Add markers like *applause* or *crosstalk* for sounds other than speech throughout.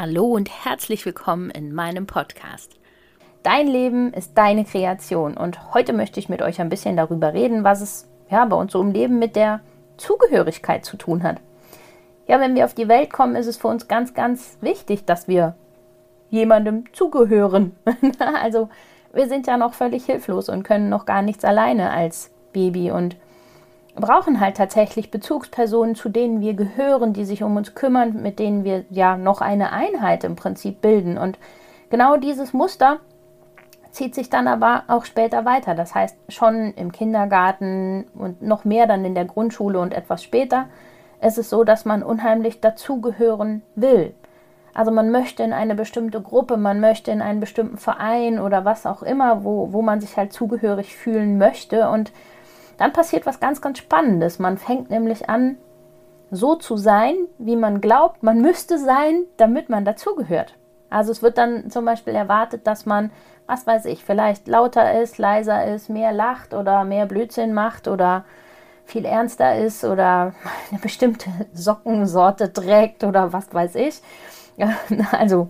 Hallo und herzlich willkommen in meinem Podcast. Dein Leben ist deine Kreation und heute möchte ich mit euch ein bisschen darüber reden, was es ja bei uns so im Leben mit der Zugehörigkeit zu tun hat. Ja, wenn wir auf die Welt kommen, ist es für uns ganz, ganz wichtig, dass wir jemandem zugehören. *laughs* also wir sind ja noch völlig hilflos und können noch gar nichts alleine als Baby und brauchen halt tatsächlich Bezugspersonen, zu denen wir gehören, die sich um uns kümmern, mit denen wir ja noch eine Einheit im Prinzip bilden. Und genau dieses Muster zieht sich dann aber auch später weiter. Das heißt, schon im Kindergarten und noch mehr dann in der Grundschule und etwas später ist es so, dass man unheimlich dazugehören will. Also man möchte in eine bestimmte Gruppe, man möchte in einen bestimmten Verein oder was auch immer, wo, wo man sich halt zugehörig fühlen möchte. Und dann passiert was ganz, ganz Spannendes. Man fängt nämlich an, so zu sein, wie man glaubt, man müsste sein, damit man dazugehört. Also es wird dann zum Beispiel erwartet, dass man, was weiß ich, vielleicht lauter ist, leiser ist, mehr lacht oder mehr Blödsinn macht oder viel ernster ist oder *laughs* eine bestimmte Sockensorte trägt oder was weiß ich. *laughs* Also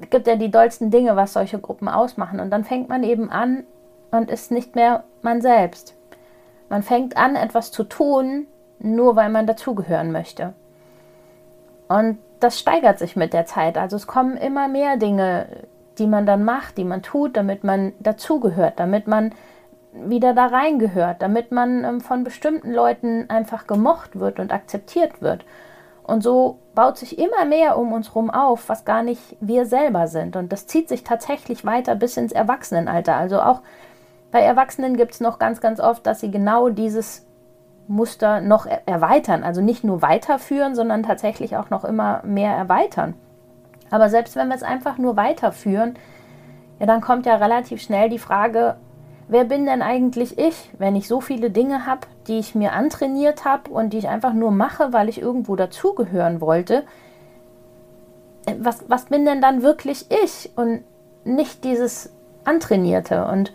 es gibt ja die dollsten Dinge, was solche Gruppen ausmachen. Und dann fängt man eben an und ist nicht mehr man selbst. Man fängt an, etwas zu tun, nur weil man dazugehören möchte. Und das steigert sich mit der Zeit. Also es kommen immer mehr Dinge, die man dann macht, die man tut, damit man dazugehört, damit man wieder da reingehört, damit man ähm, von bestimmten Leuten einfach gemocht wird und akzeptiert wird. Und so baut sich immer mehr um uns herum auf, was gar nicht wir selber sind. Und das zieht sich tatsächlich weiter bis ins Erwachsenenalter. Also auch bei Erwachsenen gibt es noch ganz, ganz oft, dass sie genau dieses Muster noch erweitern. Also nicht nur weiterführen, sondern tatsächlich auch noch immer mehr erweitern. Aber selbst wenn wir es einfach nur weiterführen, ja, dann kommt ja relativ schnell die Frage, wer bin denn eigentlich ich, wenn ich so viele Dinge habe, die ich mir antrainiert habe und die ich einfach nur mache, weil ich irgendwo dazugehören wollte? Was, was bin denn dann wirklich ich und nicht dieses Antrainierte? Und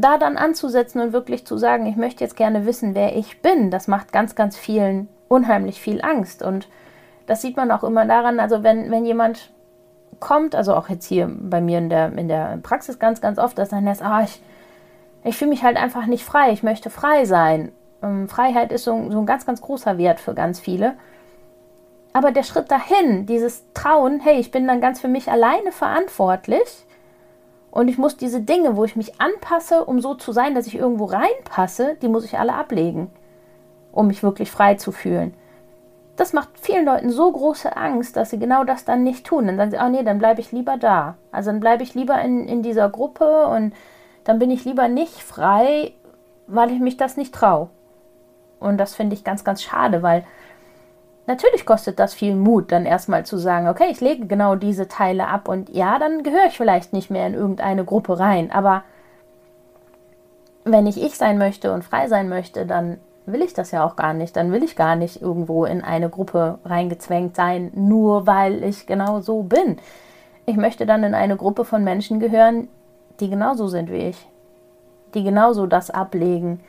da dann anzusetzen und wirklich zu sagen, ich möchte jetzt gerne wissen, wer ich bin, das macht ganz, ganz vielen unheimlich viel Angst. Und das sieht man auch immer daran, also wenn, wenn jemand kommt, also auch jetzt hier bei mir in der, in der Praxis ganz, ganz oft, dass dann heißt, ah, ich, ich fühle mich halt einfach nicht frei, ich möchte frei sein. Ähm, Freiheit ist so, so ein ganz, ganz großer Wert für ganz viele. Aber der Schritt dahin, dieses Trauen, hey, ich bin dann ganz für mich alleine verantwortlich, und ich muss diese Dinge, wo ich mich anpasse, um so zu sein, dass ich irgendwo reinpasse, die muss ich alle ablegen, um mich wirklich frei zu fühlen. Das macht vielen Leuten so große Angst, dass sie genau das dann nicht tun. Dann sagen sie, oh nee, dann bleibe ich lieber da. Also dann bleibe ich lieber in, in dieser Gruppe und dann bin ich lieber nicht frei, weil ich mich das nicht traue. Und das finde ich ganz, ganz schade, weil Natürlich kostet das viel Mut, dann erstmal zu sagen, okay, ich lege genau diese Teile ab und ja, dann gehöre ich vielleicht nicht mehr in irgendeine Gruppe rein. Aber wenn ich ich sein möchte und frei sein möchte, dann will ich das ja auch gar nicht. Dann will ich gar nicht irgendwo in eine Gruppe reingezwängt sein, nur weil ich genau so bin. Ich möchte dann in eine Gruppe von Menschen gehören, die genauso sind wie ich, die genauso das ablegen,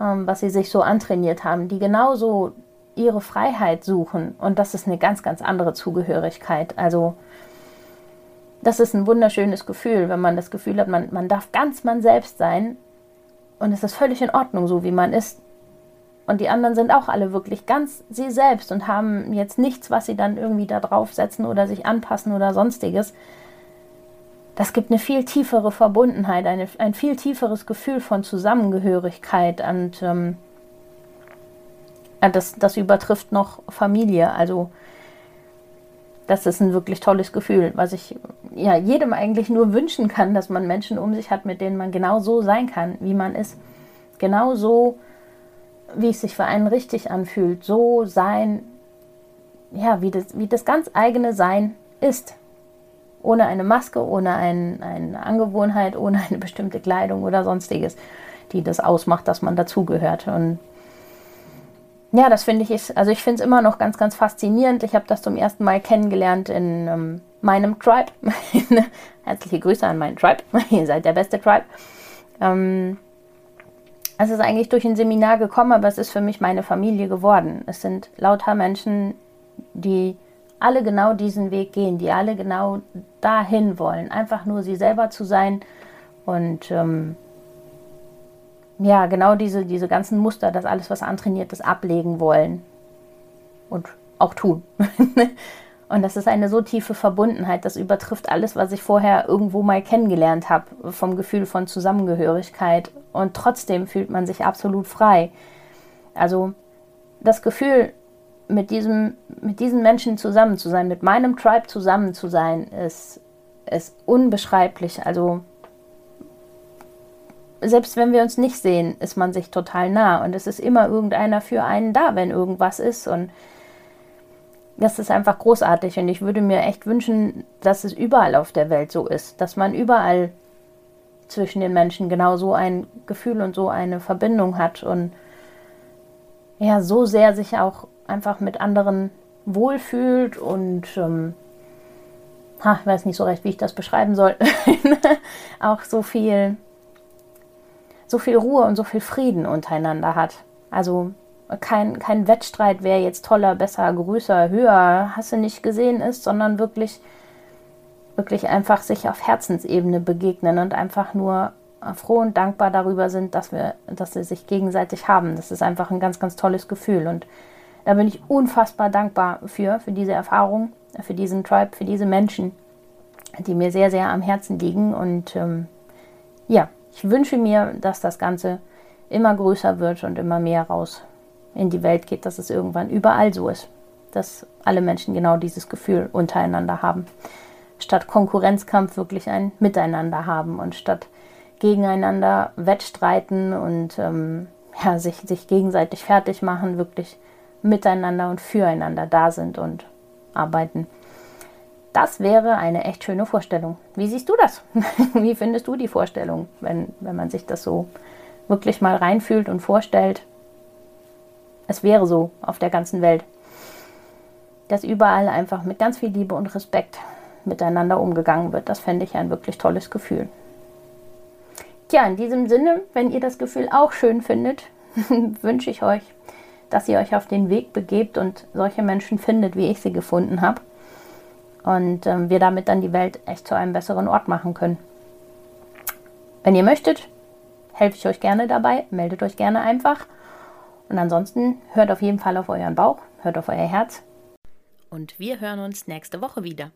ähm, was sie sich so antrainiert haben, die genauso ihre Freiheit suchen. Und das ist eine ganz, ganz andere Zugehörigkeit. Also das ist ein wunderschönes Gefühl, wenn man das Gefühl hat, man, man darf ganz man selbst sein. Und es ist völlig in Ordnung, so wie man ist. Und die anderen sind auch alle wirklich ganz sie selbst und haben jetzt nichts, was sie dann irgendwie da draufsetzen oder sich anpassen oder sonstiges. Das gibt eine viel tiefere Verbundenheit, eine, ein viel tieferes Gefühl von Zusammengehörigkeit und ähm, das, das übertrifft noch Familie. Also das ist ein wirklich tolles Gefühl, was ich ja jedem eigentlich nur wünschen kann, dass man Menschen um sich hat, mit denen man genau so sein kann, wie man ist. Genau so, wie es sich für einen richtig anfühlt. So sein, ja, wie das, wie das ganz eigene Sein ist. Ohne eine Maske, ohne ein, eine Angewohnheit, ohne eine bestimmte Kleidung oder sonstiges, die das ausmacht, dass man dazugehört. Und ja, das finde ich ist, also ich finde es immer noch ganz, ganz faszinierend. Ich habe das zum ersten Mal kennengelernt in ähm, meinem Tribe. *laughs* Herzliche Grüße an meinen Tribe. *laughs* Ihr seid der beste Tribe. Ähm, es ist eigentlich durch ein Seminar gekommen, aber es ist für mich meine Familie geworden. Es sind lauter Menschen, die alle genau diesen Weg gehen, die alle genau dahin wollen, einfach nur sie selber zu sein und ähm, ja, genau diese, diese ganzen Muster, das alles, was antrainiert ist, ablegen wollen und auch tun. *laughs* und das ist eine so tiefe Verbundenheit, das übertrifft alles, was ich vorher irgendwo mal kennengelernt habe, vom Gefühl von Zusammengehörigkeit. Und trotzdem fühlt man sich absolut frei. Also das Gefühl, mit, diesem, mit diesen Menschen zusammen zu sein, mit meinem Tribe zusammen zu sein, ist, ist unbeschreiblich. Also selbst wenn wir uns nicht sehen, ist man sich total nah und es ist immer irgendeiner für einen da, wenn irgendwas ist und das ist einfach großartig und ich würde mir echt wünschen, dass es überall auf der Welt so ist, dass man überall zwischen den Menschen genau so ein Gefühl und so eine Verbindung hat und ja, so sehr sich auch einfach mit anderen wohlfühlt und ähm, ha, ich weiß nicht so recht, wie ich das beschreiben soll, *laughs* auch so viel so viel Ruhe und so viel Frieden untereinander hat. Also kein, kein Wettstreit, wer jetzt toller, besser, größer, höher, hast du nicht gesehen ist, sondern wirklich, wirklich einfach sich auf Herzensebene begegnen und einfach nur froh und dankbar darüber sind, dass wir, dass sie sich gegenseitig haben. Das ist einfach ein ganz, ganz tolles Gefühl. Und da bin ich unfassbar dankbar für, für diese Erfahrung, für diesen Tribe, für diese Menschen, die mir sehr, sehr am Herzen liegen. Und ähm, ja, ich wünsche mir, dass das Ganze immer größer wird und immer mehr raus in die Welt geht, dass es irgendwann überall so ist, dass alle Menschen genau dieses Gefühl untereinander haben. Statt Konkurrenzkampf wirklich ein Miteinander haben und statt gegeneinander wettstreiten und ähm, ja, sich, sich gegenseitig fertig machen, wirklich miteinander und füreinander da sind und arbeiten. Das wäre eine echt schöne Vorstellung. Wie siehst du das? *laughs* Wie findest du die Vorstellung, wenn, wenn man sich das so wirklich mal reinfühlt und vorstellt? Es wäre so auf der ganzen Welt, dass überall einfach mit ganz viel Liebe und Respekt miteinander umgegangen wird. Das fände ich ein wirklich tolles Gefühl. Tja, in diesem Sinne, wenn ihr das Gefühl auch schön findet, *laughs* wünsche ich euch, dass ihr euch auf den Weg begebt und solche Menschen findet, wie ich sie gefunden habe und ähm, wir damit dann die Welt echt zu einem besseren Ort machen können. Wenn ihr möchtet, helfe ich euch gerne dabei, meldet euch gerne einfach. Und ansonsten hört auf jeden Fall auf euren Bauch, hört auf euer Herz. Und wir hören uns nächste Woche wieder.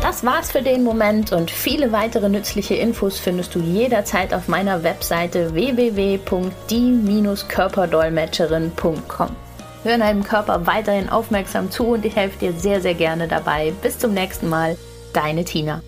Das war's für den Moment und viele weitere nützliche Infos findest du jederzeit auf meiner Webseite www.die-körperdolmetscherin.com. Hör deinem Körper weiterhin aufmerksam zu und ich helfe dir sehr, sehr gerne dabei. Bis zum nächsten Mal, deine Tina.